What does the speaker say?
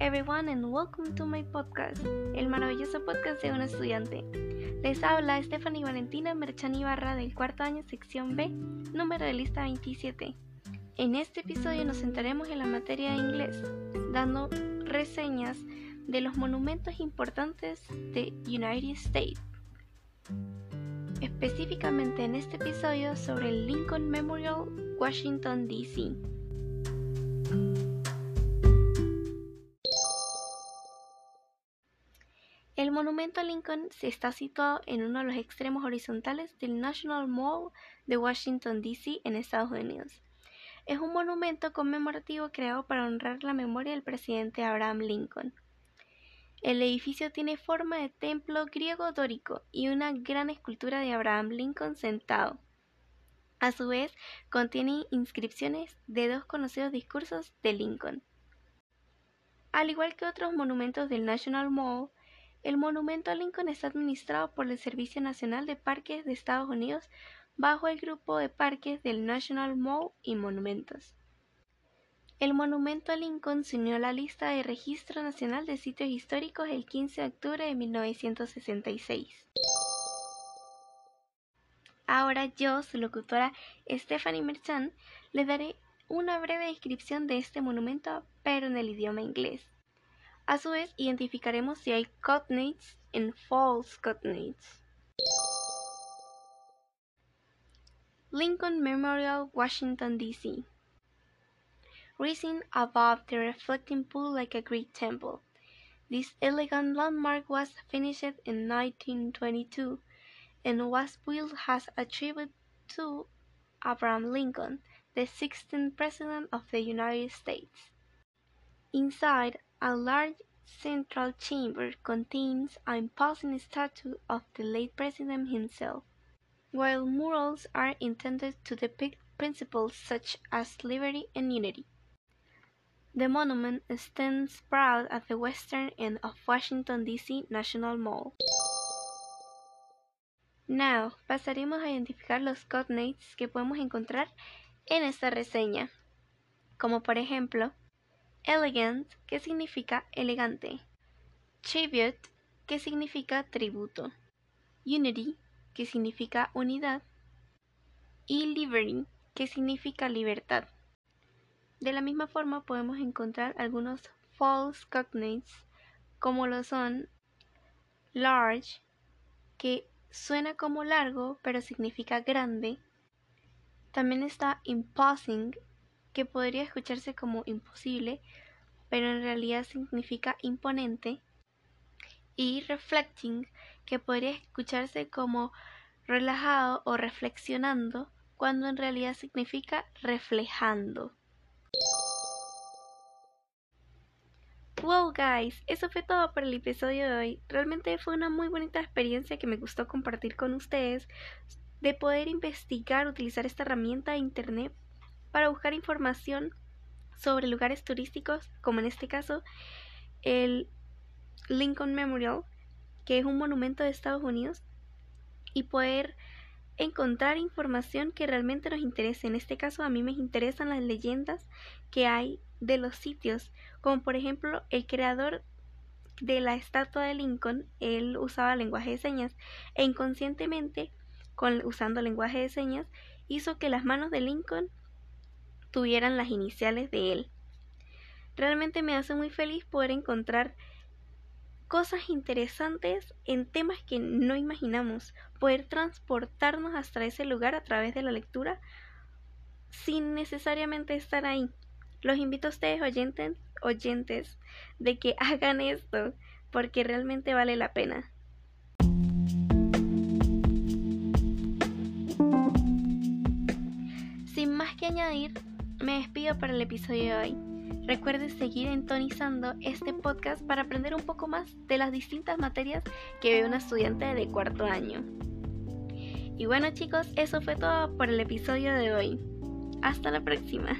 everyone and welcome to my podcast, el maravilloso podcast de un estudiante. Les habla Stephanie Valentina Merchani Barra del cuarto año sección B, número de lista 27. En este episodio nos centraremos en la materia de inglés, dando reseñas de los monumentos importantes de United States. Específicamente en este episodio sobre el Lincoln Memorial, Washington, D.C. monumento a Lincoln se está situado en uno de los extremos horizontales del National Mall de Washington, D.C. en Estados Unidos. Es un monumento conmemorativo creado para honrar la memoria del presidente Abraham Lincoln. El edificio tiene forma de templo griego dórico y una gran escultura de Abraham Lincoln sentado. A su vez, contiene inscripciones de dos conocidos discursos de Lincoln. Al igual que otros monumentos del National Mall, el monumento a Lincoln está administrado por el Servicio Nacional de Parques de Estados Unidos bajo el grupo de parques del National Mall y Monumentos. El monumento a Lincoln se unió a la lista de Registro Nacional de Sitios Históricos el 15 de octubre de 1966. Ahora yo, su locutora Stephanie Merchant, les daré una breve descripción de este monumento, pero en el idioma inglés. A su vez, identificaremos si hay cognates en false cognates. Lincoln Memorial, Washington, D.C. Rising above the reflecting pool like a great temple. This elegant landmark was finished in 1922 and was built as a tribute to Abraham Lincoln, the 16th President of the United States. Inside, a large central chamber contains an imposing statue of the late president himself, while murals are intended to depict principles such as liberty and unity. The monument stands proud at the western end of Washington, D.C. National Mall. Now, pasaremos a identificar los cognates que podemos encontrar en esta reseña, como por ejemplo, elegant, que significa elegante, tribute, que significa tributo, unity, que significa unidad, y liberty, que significa libertad. De la misma forma podemos encontrar algunos false cognates, como lo son large, que suena como largo pero significa grande. También está imposing, que podría escucharse como imposible, pero en realidad significa imponente, y reflecting, que podría escucharse como relajado o reflexionando, cuando en realidad significa reflejando. Wow guys, eso fue todo por el episodio de hoy. Realmente fue una muy bonita experiencia que me gustó compartir con ustedes de poder investigar, utilizar esta herramienta de internet para buscar información sobre lugares turísticos, como en este caso el Lincoln Memorial, que es un monumento de Estados Unidos, y poder encontrar información que realmente nos interese. En este caso a mí me interesan las leyendas que hay de los sitios, como por ejemplo el creador de la estatua de Lincoln, él usaba lenguaje de señas e inconscientemente, con, usando lenguaje de señas, hizo que las manos de Lincoln tuvieran las iniciales de él. Realmente me hace muy feliz poder encontrar cosas interesantes en temas que no imaginamos, poder transportarnos hasta ese lugar a través de la lectura sin necesariamente estar ahí. Los invito a ustedes oyentes, oyentes de que hagan esto porque realmente vale la pena. Sin más que añadir, me despido para el episodio de hoy. Recuerden seguir entonizando este podcast para aprender un poco más de las distintas materias que ve una estudiante de cuarto año. Y bueno chicos, eso fue todo por el episodio de hoy. Hasta la próxima.